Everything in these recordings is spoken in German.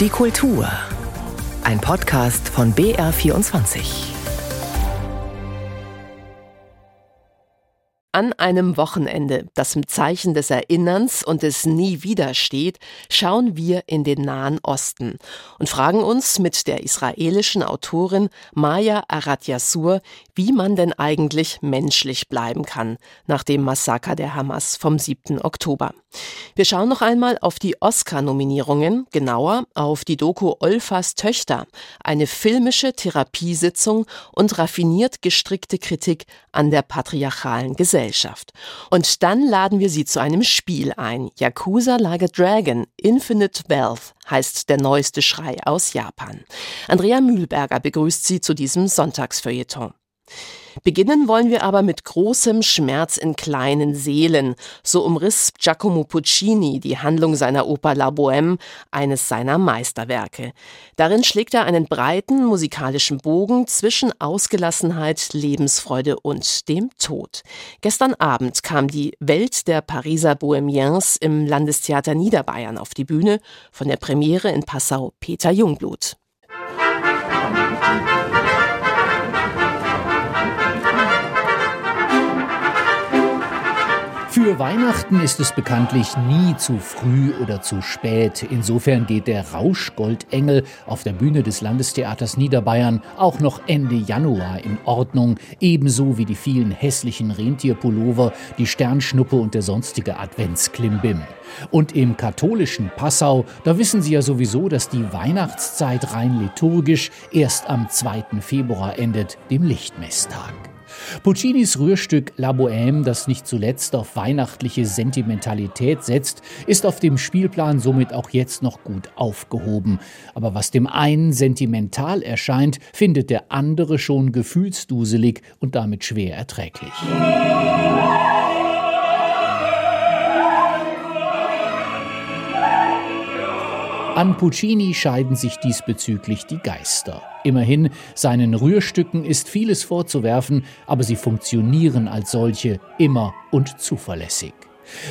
Die Kultur. Ein Podcast von BR24. An einem Wochenende, das im Zeichen des Erinnerns und des Nie wieder steht, schauen wir in den Nahen Osten und fragen uns mit der israelischen Autorin Maya Arad Yassur, wie man denn eigentlich menschlich bleiben kann nach dem Massaker der Hamas vom 7. Oktober. Wir schauen noch einmal auf die Oscar-Nominierungen, genauer auf die Doku Olfas Töchter, eine filmische Therapiesitzung und raffiniert gestrickte Kritik an der patriarchalen Gesellschaft. Gesellschaft. Und dann laden wir sie zu einem Spiel ein. Yakuza Like a Dragon Infinite Wealth heißt der neueste Schrei aus Japan. Andrea Mühlberger begrüßt sie zu diesem Sonntagsfeuilleton. Beginnen wollen wir aber mit großem Schmerz in kleinen Seelen. So umriss Giacomo Puccini die Handlung seiner Oper La Bohème, eines seiner Meisterwerke. Darin schlägt er einen breiten musikalischen Bogen zwischen Ausgelassenheit, Lebensfreude und dem Tod. Gestern Abend kam die Welt der Pariser Bohemiens im Landestheater Niederbayern auf die Bühne, von der Premiere in Passau Peter Jungblut. Für Weihnachten ist es bekanntlich nie zu früh oder zu spät. Insofern geht der Rauschgoldengel auf der Bühne des Landestheaters Niederbayern auch noch Ende Januar in Ordnung, ebenso wie die vielen hässlichen Rentierpullover, die Sternschnuppe und der sonstige Adventsklimbim. Und im katholischen Passau, da wissen Sie ja sowieso, dass die Weihnachtszeit rein liturgisch erst am 2. Februar endet, dem Lichtmesstag. Puccinis Rührstück La Bohème, das nicht zuletzt auf weihnachtliche Sentimentalität setzt, ist auf dem Spielplan somit auch jetzt noch gut aufgehoben. Aber was dem einen sentimental erscheint, findet der andere schon gefühlsduselig und damit schwer erträglich. An Puccini scheiden sich diesbezüglich die Geister. Immerhin, seinen Rührstücken ist vieles vorzuwerfen, aber sie funktionieren als solche immer und zuverlässig.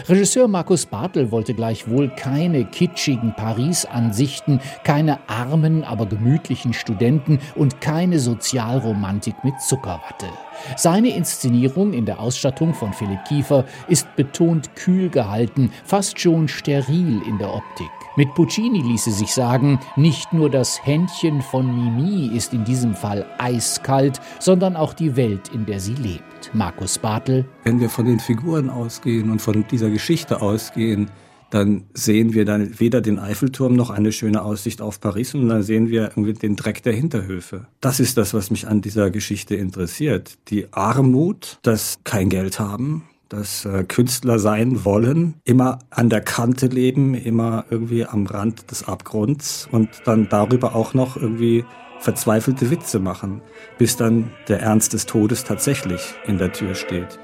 Regisseur Markus Bartel wollte gleichwohl keine kitschigen Paris-Ansichten, keine armen, aber gemütlichen Studenten und keine Sozialromantik mit Zuckerwatte. Seine Inszenierung in der Ausstattung von Philipp Kiefer ist betont kühl gehalten, fast schon steril in der Optik. Mit Puccini ließe sich sagen, nicht nur das Händchen von Mimi ist in diesem Fall eiskalt, sondern auch die Welt, in der sie lebt. Markus Bartel. Wenn wir von den Figuren ausgehen und von dieser Geschichte ausgehen, dann sehen wir dann weder den Eiffelturm noch eine schöne Aussicht auf Paris, sondern dann sehen wir den Dreck der Hinterhöfe. Das ist das, was mich an dieser Geschichte interessiert. Die Armut, das kein Geld haben, dass äh, Künstler sein wollen, immer an der Kante leben, immer irgendwie am Rand des Abgrunds und dann darüber auch noch irgendwie verzweifelte Witze machen, bis dann der Ernst des Todes tatsächlich in der Tür steht.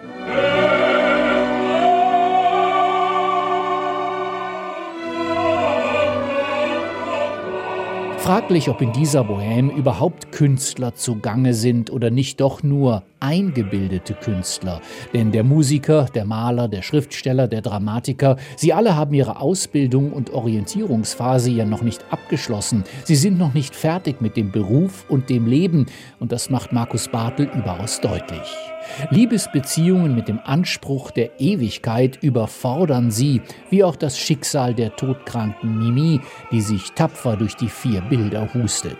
Fraglich, ob in dieser Bohème überhaupt Künstler zugange sind oder nicht doch nur eingebildete Künstler. Denn der Musiker, der Maler, der Schriftsteller, der Dramatiker, sie alle haben ihre Ausbildung und Orientierungsphase ja noch nicht abgeschlossen. Sie sind noch nicht fertig mit dem Beruf und dem Leben. Und das macht Markus Bartel überaus deutlich. Liebesbeziehungen mit dem Anspruch der Ewigkeit überfordern sie, wie auch das Schicksal der todkranken Mimi, die sich tapfer durch die vier Bilder hustet.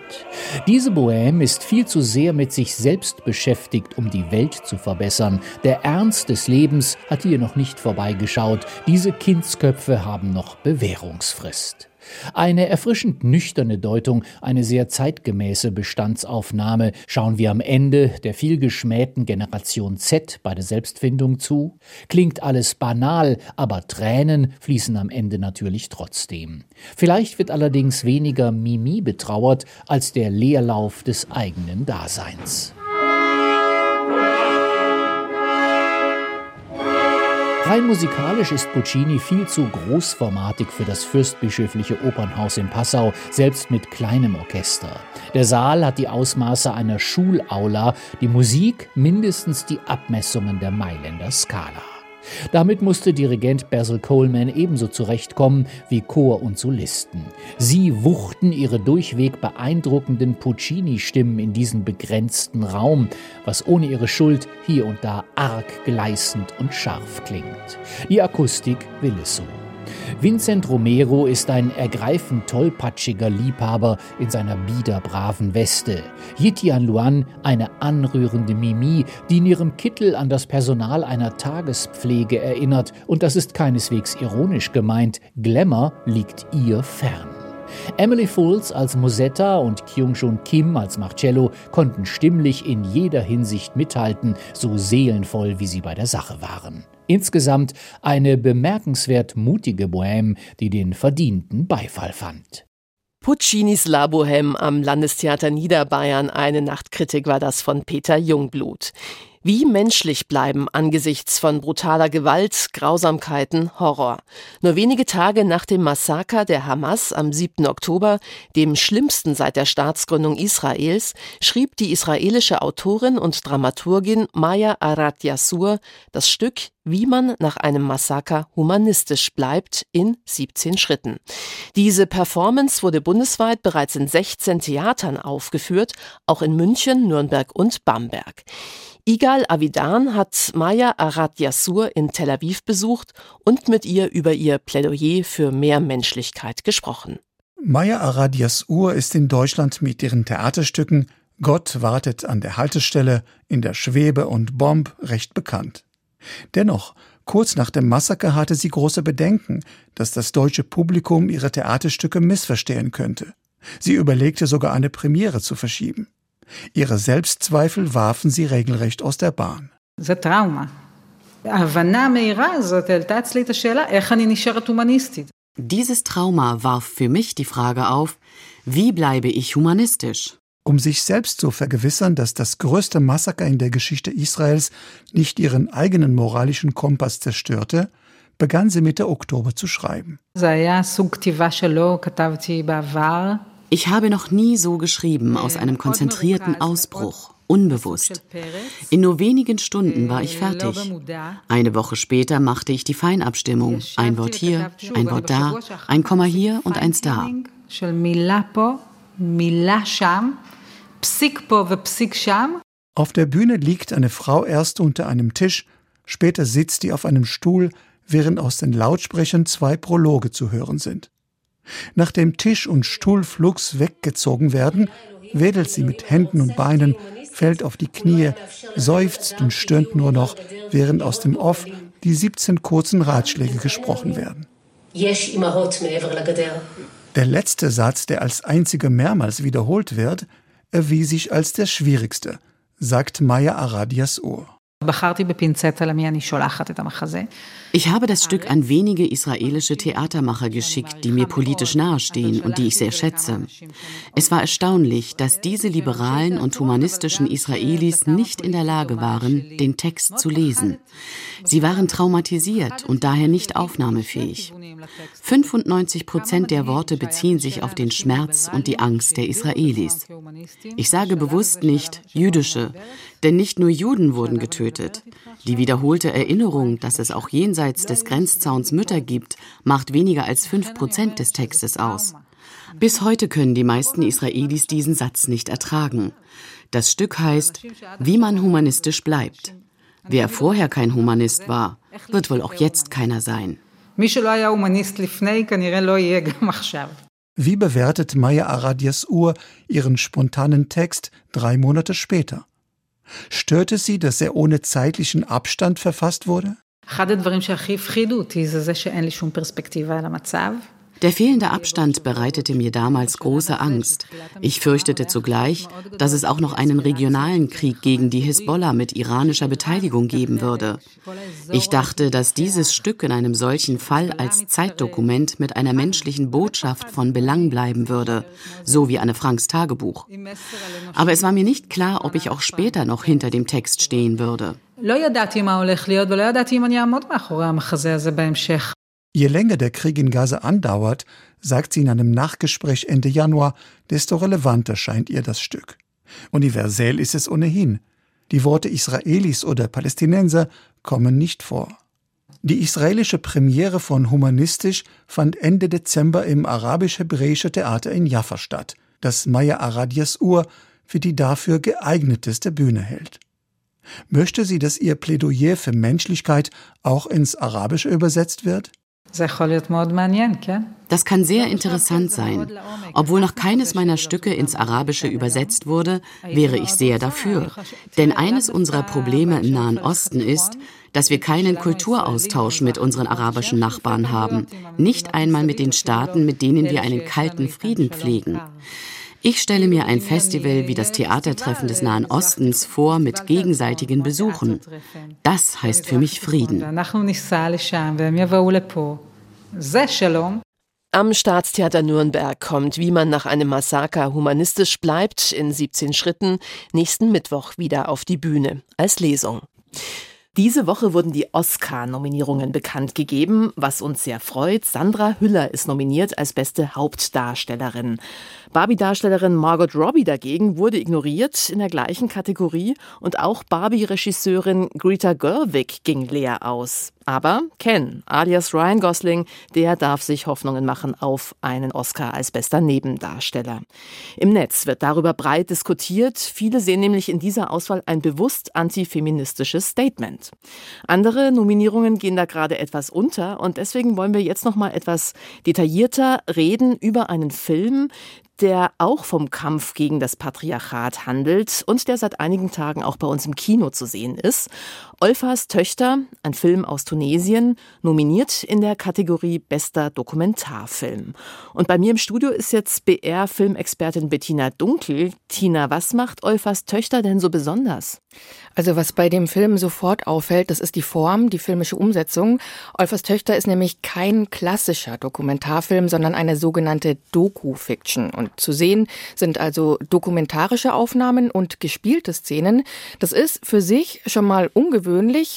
Diese Bohème ist viel zu sehr mit sich selbst beschäftigt, um die Welt zu verbessern. Der Ernst des Lebens hat hier noch nicht vorbeigeschaut. Diese Kindsköpfe haben noch Bewährungsfrist. Eine erfrischend nüchterne Deutung, eine sehr zeitgemäße Bestandsaufnahme. Schauen wir am Ende der vielgeschmähten Generation Z bei der Selbstfindung zu? Klingt alles banal, aber Tränen fließen am Ende natürlich trotzdem. Vielleicht wird allerdings weniger Mimi betrauert als der Leerlauf des eigenen Daseins. Rein musikalisch ist Puccini viel zu großformatig für das fürstbischöfliche Opernhaus in Passau, selbst mit kleinem Orchester. Der Saal hat die Ausmaße einer Schulaula, die Musik mindestens die Abmessungen der Mailänder Skala. Damit musste Dirigent Basil Coleman ebenso zurechtkommen wie Chor und Solisten. Sie wuchten ihre durchweg beeindruckenden Puccini-Stimmen in diesen begrenzten Raum, was ohne ihre Schuld hier und da arg gleißend und scharf klingt. Die Akustik will es so. Vincent Romero ist ein ergreifend tollpatschiger Liebhaber in seiner biederbraven Weste. Yitian Luan eine anrührende Mimi, die in ihrem Kittel an das Personal einer Tagespflege erinnert. Und das ist keineswegs ironisch gemeint. Glamour liegt ihr fern. Emily Fools als Musetta und Kyung-Shun Kim als Marcello konnten stimmlich in jeder Hinsicht mithalten, so seelenvoll wie sie bei der Sache waren. Insgesamt eine bemerkenswert mutige Bohème, die den verdienten Beifall fand. Puccinis La Bohème am Landestheater Niederbayern. Eine Nachtkritik war das von Peter Jungblut. Wie menschlich bleiben angesichts von brutaler Gewalt, Grausamkeiten, Horror. Nur wenige Tage nach dem Massaker der Hamas am 7. Oktober, dem schlimmsten seit der Staatsgründung Israels, schrieb die israelische Autorin und Dramaturgin Maya Arad Yassur das Stück Wie man nach einem Massaker humanistisch bleibt in 17 Schritten. Diese Performance wurde bundesweit bereits in 16 Theatern aufgeführt, auch in München, Nürnberg und Bamberg. Igal Avidan hat Maya Arad Yassur in Tel Aviv besucht und mit ihr über ihr Plädoyer für mehr Menschlichkeit gesprochen. Maya Arad Yassur ist in Deutschland mit ihren Theaterstücken Gott wartet an der Haltestelle, in der Schwebe und Bomb recht bekannt. Dennoch, kurz nach dem Massaker hatte sie große Bedenken, dass das deutsche Publikum ihre Theaterstücke missverstehen könnte. Sie überlegte sogar eine Premiere zu verschieben. Ihre Selbstzweifel warfen sie regelrecht aus der Bahn. Dieses Trauma warf für mich die Frage auf, wie bleibe ich humanistisch? Um sich selbst zu vergewissern, dass das größte Massaker in der Geschichte Israels nicht ihren eigenen moralischen Kompass zerstörte, begann sie Mitte Oktober zu schreiben. Ich habe noch nie so geschrieben aus einem konzentrierten Ausbruch, unbewusst. In nur wenigen Stunden war ich fertig. Eine Woche später machte ich die Feinabstimmung. Ein Wort hier, ein Wort da, ein Komma hier und eins da. Auf der Bühne liegt eine Frau erst unter einem Tisch, später sitzt sie auf einem Stuhl, während aus den Lautsprechern zwei Prologe zu hören sind. Nachdem Tisch und Stuhl flugs weggezogen werden, wedelt sie mit Händen und Beinen, fällt auf die Knie, seufzt und stöhnt nur noch, während aus dem Off die 17 kurzen Ratschläge gesprochen werden. Der letzte Satz, der als einziger mehrmals wiederholt wird, erwies sich als der schwierigste, sagt Maya Aradias Ohr. Ich habe das Stück an wenige israelische Theatermacher geschickt, die mir politisch nahestehen und die ich sehr schätze. Es war erstaunlich, dass diese liberalen und humanistischen Israelis nicht in der Lage waren, den Text zu lesen. Sie waren traumatisiert und daher nicht aufnahmefähig. 95 Prozent der Worte beziehen sich auf den Schmerz und die Angst der Israelis. Ich sage bewusst nicht jüdische, denn nicht nur Juden wurden getötet. Die wiederholte Erinnerung, dass es auch jenseits des Grenzzauns Mütter gibt, macht weniger als fünf Prozent des Textes aus. Bis heute können die meisten Israelis diesen Satz nicht ertragen. Das Stück heißt, wie man humanistisch bleibt. Wer vorher kein Humanist war, wird wohl auch jetzt keiner sein. Wie bewertet Maya Aradias Uhr ihren spontanen Text drei Monate später? Störte sie, dass er ohne zeitlichen Abstand verfasst wurde? אחד הדברים שהכי הפחידו אותי זה זה שאין לי שום פרספקטיבה על המצב. Der fehlende Abstand bereitete mir damals große Angst. Ich fürchtete zugleich, dass es auch noch einen regionalen Krieg gegen die Hisbollah mit iranischer Beteiligung geben würde. Ich dachte, dass dieses Stück in einem solchen Fall als Zeitdokument mit einer menschlichen Botschaft von Belang bleiben würde, so wie Anne Franks Tagebuch. Aber es war mir nicht klar, ob ich auch später noch hinter dem Text stehen würde. Je länger der Krieg in Gaza andauert, sagt sie in einem Nachgespräch Ende Januar, desto relevanter scheint ihr das Stück. Universell ist es ohnehin. Die Worte Israelis oder Palästinenser kommen nicht vor. Die israelische Premiere von Humanistisch fand Ende Dezember im arabisch-hebräische Theater in Jaffa statt, das Maya Aradias Ur für die dafür geeigneteste Bühne hält. Möchte sie, dass ihr Plädoyer für Menschlichkeit auch ins Arabische übersetzt wird? Das kann sehr interessant sein. Obwohl noch keines meiner Stücke ins Arabische übersetzt wurde, wäre ich sehr dafür. Denn eines unserer Probleme im Nahen Osten ist, dass wir keinen Kulturaustausch mit unseren arabischen Nachbarn haben, nicht einmal mit den Staaten, mit denen wir einen kalten Frieden pflegen. Ich stelle mir ein Festival wie das Theatertreffen des Nahen Ostens vor mit gegenseitigen Besuchen. Das heißt für mich Frieden. Am Staatstheater Nürnberg kommt, wie man nach einem Massaker humanistisch bleibt, in 17 Schritten nächsten Mittwoch wieder auf die Bühne als Lesung. Diese Woche wurden die Oscar-Nominierungen bekannt gegeben, was uns sehr freut. Sandra Hüller ist nominiert als beste Hauptdarstellerin. Barbie-Darstellerin Margot Robbie dagegen wurde ignoriert in der gleichen Kategorie und auch Barbie-Regisseurin Greta Gerwig ging leer aus. Aber Ken, alias Ryan Gosling, der darf sich Hoffnungen machen auf einen Oscar als bester Nebendarsteller. Im Netz wird darüber breit diskutiert. Viele sehen nämlich in dieser Auswahl ein bewusst antifeministisches Statement. Andere Nominierungen gehen da gerade etwas unter und deswegen wollen wir jetzt noch mal etwas detaillierter reden über einen Film, der auch vom Kampf gegen das Patriarchat handelt und der seit einigen Tagen auch bei uns im Kino zu sehen ist. Olfas Töchter, ein Film aus Tunesien, nominiert in der Kategorie Bester Dokumentarfilm. Und bei mir im Studio ist jetzt BR-Filmexpertin Bettina Dunkel. Tina, was macht Olfas Töchter denn so besonders? Also was bei dem Film sofort auffällt, das ist die Form, die filmische Umsetzung. Olfers Töchter ist nämlich kein klassischer Dokumentarfilm, sondern eine sogenannte Doku-Fiction. Und zu sehen sind also dokumentarische Aufnahmen und gespielte Szenen. Das ist für sich schon mal ungewöhnlich,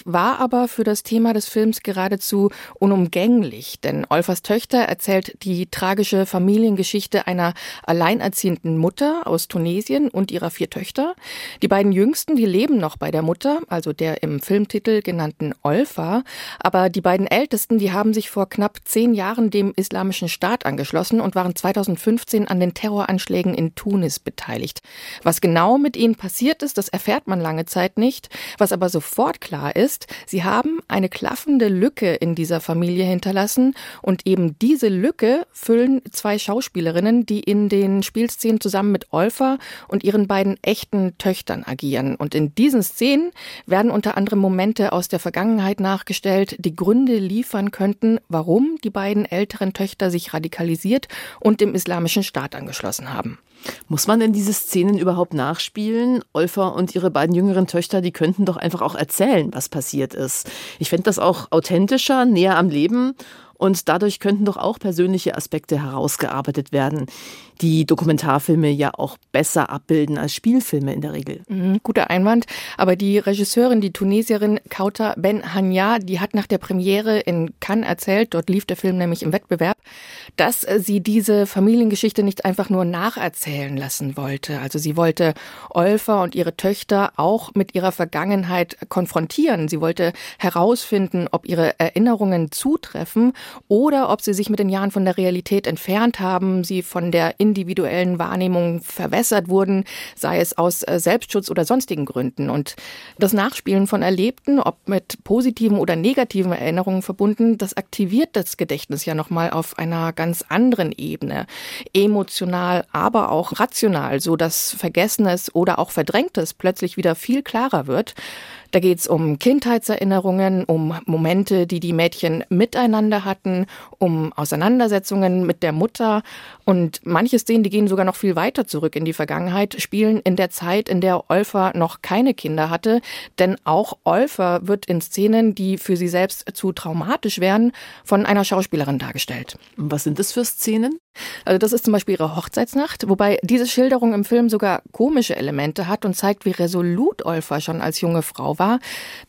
war aber für das Thema des Films geradezu unumgänglich. Denn Olfers Töchter erzählt die tragische Familiengeschichte einer alleinerziehenden Mutter aus Tunesien und ihrer vier Töchter. Die beiden jüngsten, die leben noch bei der Mutter, also der im Filmtitel genannten Olfa. Aber die beiden Ältesten, die haben sich vor knapp zehn Jahren dem Islamischen Staat angeschlossen und waren 2015 an den Terroranschlägen in Tunis beteiligt. Was genau mit ihnen passiert ist, das erfährt man lange Zeit nicht. Was aber sofort klar ist, sie haben eine klaffende Lücke in dieser Familie hinterlassen und eben diese Lücke füllen zwei Schauspielerinnen, die in den Spielszenen zusammen mit Olfa und ihren beiden echten Töchtern agieren. Und in diesen Szenen werden unter anderem Momente aus der Vergangenheit nachgestellt, die Gründe liefern könnten, warum die beiden älteren Töchter sich radikalisiert und dem islamischen Staat angeschlossen haben. Muss man denn diese Szenen überhaupt nachspielen? Olfa und ihre beiden jüngeren Töchter, die könnten doch einfach auch erzählen, was passiert ist. Ich fände das auch authentischer, näher am Leben und dadurch könnten doch auch persönliche Aspekte herausgearbeitet werden, die Dokumentarfilme ja auch besser abbilden als Spielfilme in der Regel. Mhm, guter Einwand. Aber die Regisseurin, die Tunesierin Kauta Ben Hanya, die hat nach der Premiere in Cannes erzählt, dort lief der Film nämlich im Wettbewerb, dass sie diese Familiengeschichte nicht einfach nur nacherzählen lassen wollte. Also sie wollte Olfa und ihre Töchter auch mit ihrer Vergangenheit konfrontieren. Sie wollte herausfinden, ob ihre Erinnerungen zutreffen oder ob sie sich mit den Jahren von der Realität entfernt haben, sie von der individuellen Wahrnehmung verwässert wurden, sei es aus äh, Selbstschutz oder sonstigen Gründen. Und das Nachspielen von Erlebten, ob mit positiven oder negativen Erinnerungen verbunden, das aktiviert das Gedächtnis ja nochmal auf einer ganz anderen Ebene. Emotional, aber auch rational, so dass Vergessenes oder auch Verdrängtes plötzlich wieder viel klarer wird. Da geht es um Kindheitserinnerungen, um Momente, die die Mädchen miteinander hatten, um Auseinandersetzungen mit der Mutter. Und manche Szenen, die gehen sogar noch viel weiter zurück in die Vergangenheit, spielen in der Zeit, in der Olfer noch keine Kinder hatte. Denn auch Olfer wird in Szenen, die für sie selbst zu traumatisch wären, von einer Schauspielerin dargestellt. Was sind das für Szenen? Also das ist zum Beispiel ihre Hochzeitsnacht, wobei diese Schilderung im Film sogar komische Elemente hat und zeigt, wie resolut Olfa schon als junge Frau war.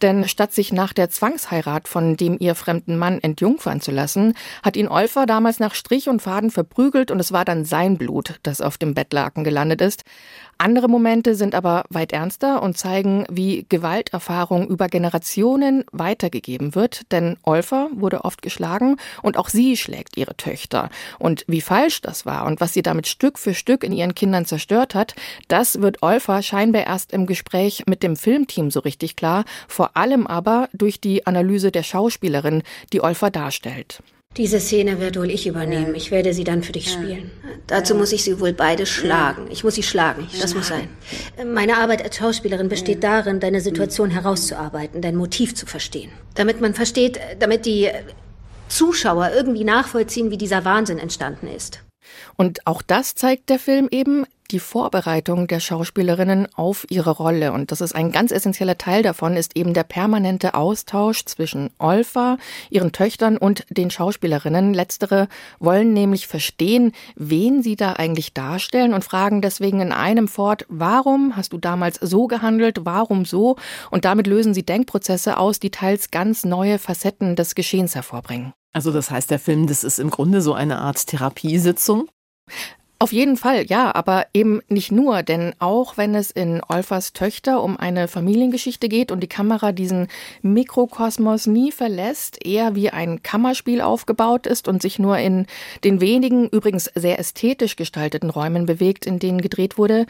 Denn statt sich nach der Zwangsheirat von dem ihr fremden Mann entjungfern zu lassen, hat ihn Olfa damals nach Strich und Faden verprügelt und es war dann sein Blut, das auf dem Bettlaken gelandet ist. Andere Momente sind aber weit ernster und zeigen, wie Gewalterfahrung über Generationen weitergegeben wird, denn Olfa wurde oft geschlagen und auch sie schlägt ihre Töchter. Und wie das war und was sie damit Stück für Stück in ihren Kindern zerstört hat, das wird Olfa scheinbar erst im Gespräch mit dem Filmteam so richtig klar, vor allem aber durch die Analyse der Schauspielerin, die Olfa darstellt. Diese Szene wird wohl ich übernehmen. Ich werde sie dann für dich spielen. Dazu muss ich sie wohl beide schlagen. Ich muss sie schlagen. Das muss sein. Meine Arbeit als Schauspielerin besteht darin, deine Situation herauszuarbeiten, dein Motiv zu verstehen. Damit man versteht, damit die Zuschauer irgendwie nachvollziehen, wie dieser Wahnsinn entstanden ist. Und auch das zeigt der Film eben die Vorbereitung der Schauspielerinnen auf ihre Rolle. Und das ist ein ganz essentieller Teil davon, ist eben der permanente Austausch zwischen Olfa, ihren Töchtern und den Schauspielerinnen. Letztere wollen nämlich verstehen, wen sie da eigentlich darstellen und fragen deswegen in einem fort, warum hast du damals so gehandelt, warum so? Und damit lösen sie Denkprozesse aus, die teils ganz neue Facetten des Geschehens hervorbringen. Also das heißt, der Film, das ist im Grunde so eine Art Therapiesitzung? Auf jeden Fall, ja, aber eben nicht nur, denn auch wenn es in Olfers Töchter um eine Familiengeschichte geht und die Kamera diesen Mikrokosmos nie verlässt, eher wie ein Kammerspiel aufgebaut ist und sich nur in den wenigen, übrigens sehr ästhetisch gestalteten Räumen bewegt, in denen gedreht wurde,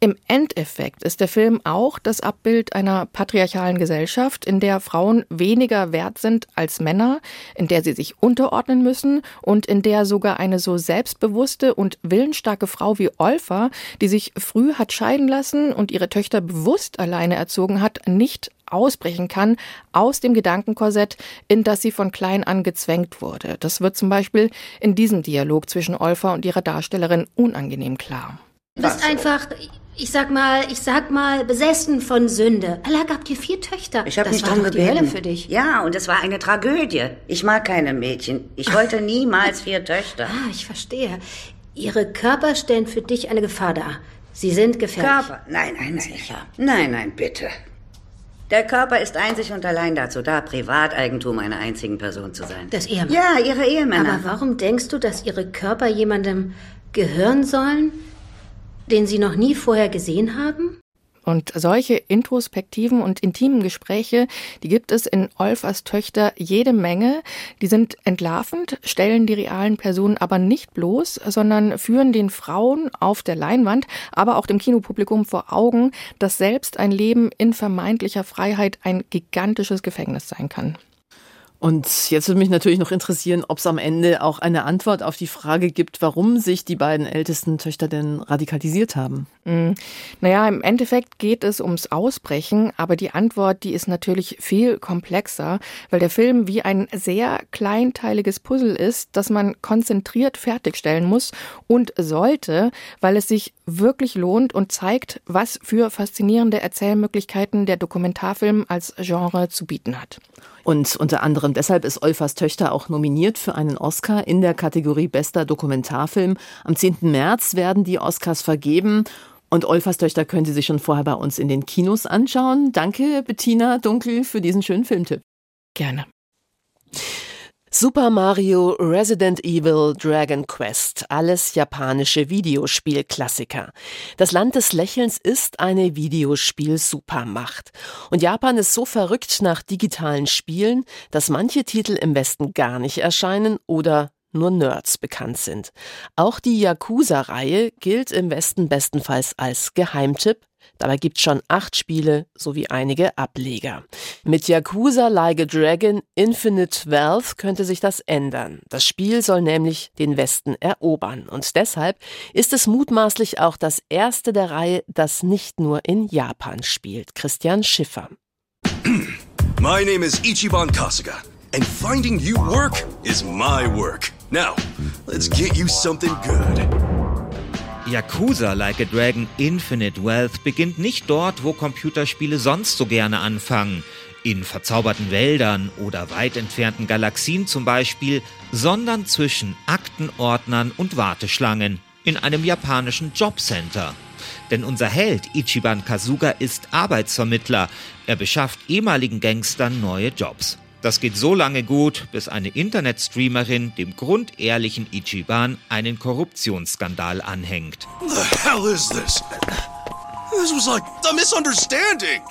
im Endeffekt ist der Film auch das Abbild einer patriarchalen Gesellschaft, in der Frauen weniger wert sind als Männer, in der sie sich unterordnen müssen und in der sogar eine so selbstbewusste und willensstarke Frau wie Olfa, die sich früh hat scheiden lassen und ihre Töchter bewusst alleine erzogen hat, nicht ausbrechen kann aus dem Gedankenkorsett, in das sie von klein an gezwängt wurde. Das wird zum Beispiel in diesem Dialog zwischen Olfa und ihrer Darstellerin unangenehm klar. Du bist einfach, ich sag mal, ich sag mal, besessen von Sünde. Allah gab dir vier Töchter. Ich habe das nicht war drum doch die gebeten. Hölle für dich. Ja, und es war eine Tragödie. Ich mag keine Mädchen. Ich wollte niemals vier Töchter. Ah, ich verstehe. Ihre Körper stellen für dich eine Gefahr dar. Sie sind gefährlich. Körper? Nein, nein, nein. Nein, nein, bitte. Der Körper ist einzig und allein dazu da, Privateigentum einer einzigen Person zu sein. Das Ehemann. Ja, ihre Ehemänner. Aber warum denkst du, dass ihre Körper jemandem gehören sollen, den sie noch nie vorher gesehen haben? Und solche introspektiven und intimen Gespräche, die gibt es in Olfers Töchter jede Menge. Die sind entlarvend, stellen die realen Personen aber nicht bloß, sondern führen den Frauen auf der Leinwand, aber auch dem Kinopublikum vor Augen, dass selbst ein Leben in vermeintlicher Freiheit ein gigantisches Gefängnis sein kann. Und jetzt würde mich natürlich noch interessieren, ob es am Ende auch eine Antwort auf die Frage gibt, warum sich die beiden ältesten Töchter denn radikalisiert haben. Mm. Naja, im Endeffekt geht es ums Ausbrechen, aber die Antwort, die ist natürlich viel komplexer, weil der Film wie ein sehr kleinteiliges Puzzle ist, das man konzentriert fertigstellen muss und sollte, weil es sich wirklich lohnt und zeigt, was für faszinierende Erzählmöglichkeiten der Dokumentarfilm als Genre zu bieten hat. Und unter anderem deshalb ist Olfers Töchter auch nominiert für einen Oscar in der Kategorie Bester Dokumentarfilm. Am 10. März werden die Oscars vergeben. Und Olfers Töchter können Sie sich schon vorher bei uns in den Kinos anschauen. Danke, Bettina Dunkel, für diesen schönen Filmtipp. Gerne. Super Mario, Resident Evil, Dragon Quest, alles japanische Videospielklassiker. Das Land des Lächelns ist eine Videospiel-Supermacht. Und Japan ist so verrückt nach digitalen Spielen, dass manche Titel im Westen gar nicht erscheinen oder nur Nerds bekannt sind. Auch die Yakuza-Reihe gilt im Westen bestenfalls als Geheimtipp, Dabei gibt's schon acht Spiele sowie einige Ableger. Mit Yakuza Like a Dragon Infinite Wealth könnte sich das ändern. Das Spiel soll nämlich den Westen erobern. Und deshalb ist es mutmaßlich auch das erste der Reihe, das nicht nur in Japan spielt. Christian Schiffer. My name is Ichiban Kasuga, and finding you work is my work. Now, let's get you something good. Yakuza Like a Dragon Infinite Wealth beginnt nicht dort, wo Computerspiele sonst so gerne anfangen, in verzauberten Wäldern oder weit entfernten Galaxien zum Beispiel, sondern zwischen Aktenordnern und Warteschlangen in einem japanischen Jobcenter. Denn unser Held Ichiban Kasuga ist Arbeitsvermittler. Er beschafft ehemaligen Gangstern neue Jobs. Das geht so lange gut, bis eine Internetstreamerin dem grundehrlichen Ichiban einen Korruptionsskandal anhängt. The hell is this? This was like a misunderstanding.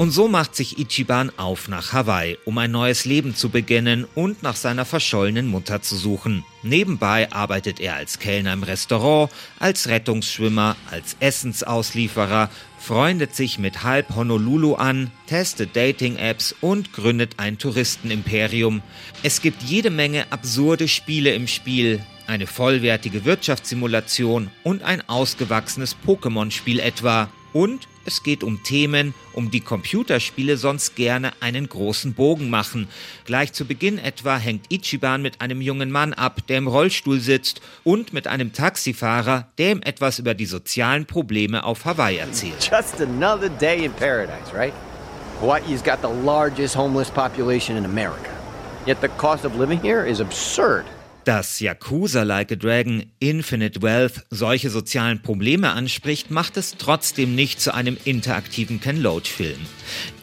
Und so macht sich Ichiban auf nach Hawaii, um ein neues Leben zu beginnen und nach seiner verschollenen Mutter zu suchen. Nebenbei arbeitet er als Kellner im Restaurant, als Rettungsschwimmer, als Essensauslieferer, freundet sich mit halb Honolulu an, testet Dating-Apps und gründet ein Touristenimperium. Es gibt jede Menge absurde Spiele im Spiel, eine vollwertige Wirtschaftssimulation und ein ausgewachsenes Pokémon-Spiel etwa. Und es geht um Themen, um die Computerspiele sonst gerne einen großen Bogen machen. Gleich zu Beginn etwa hängt Ichiban mit einem jungen Mann ab, der im Rollstuhl sitzt, und mit einem Taxifahrer, der ihm etwas über die sozialen Probleme auf Hawaii erzählt. Just another day in paradise, right? Hawaii's got the largest homeless population in America. Yet the cost of living here is absurd. Dass Yakuza Like a Dragon Infinite Wealth solche sozialen Probleme anspricht, macht es trotzdem nicht zu einem interaktiven Ken-Loach-Film.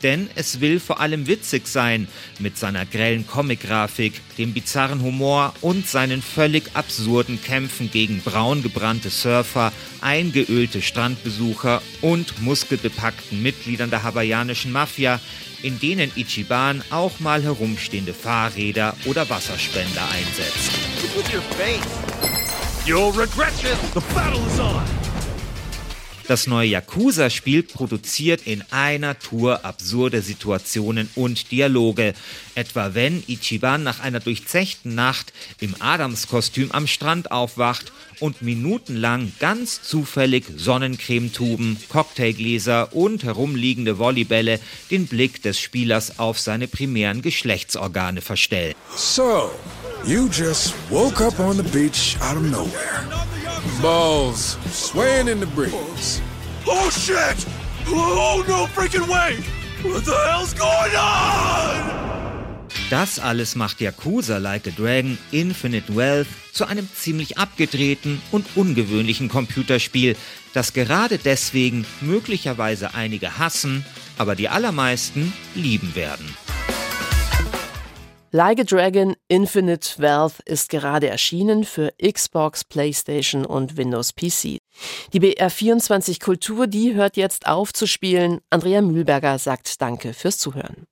Denn es will vor allem witzig sein, mit seiner grellen Comic-Grafik, dem bizarren Humor und seinen völlig absurden Kämpfen gegen braun gebrannte Surfer, eingeölte Strandbesucher und muskelbepackten Mitgliedern der hawaiianischen Mafia, in denen Ichiban auch mal herumstehende Fahrräder oder Wasserspender einsetzt. Das neue Yakuza-Spiel produziert in einer Tour absurde Situationen und Dialoge. Etwa wenn Ichiban nach einer durchzechten Nacht im Adamskostüm am Strand aufwacht und minutenlang ganz zufällig Sonnencremetuben, Cocktailgläser und herumliegende Volleybälle den Blick des Spielers auf seine primären Geschlechtsorgane verstellen. So, you just woke up on the beach out of nowhere. Balls swaying in the breeze. Oh shit! Oh no freaking way! What the hell's going on? Das alles macht Yakuza Like a Dragon Infinite Wealth zu einem ziemlich abgedrehten und ungewöhnlichen Computerspiel, das gerade deswegen möglicherweise einige hassen, aber die allermeisten lieben werden. Like a Dragon Infinite Wealth ist gerade erschienen für Xbox, PlayStation und Windows PC. Die BR24 Kultur, die hört jetzt auf zu spielen. Andrea Mühlberger sagt Danke fürs Zuhören.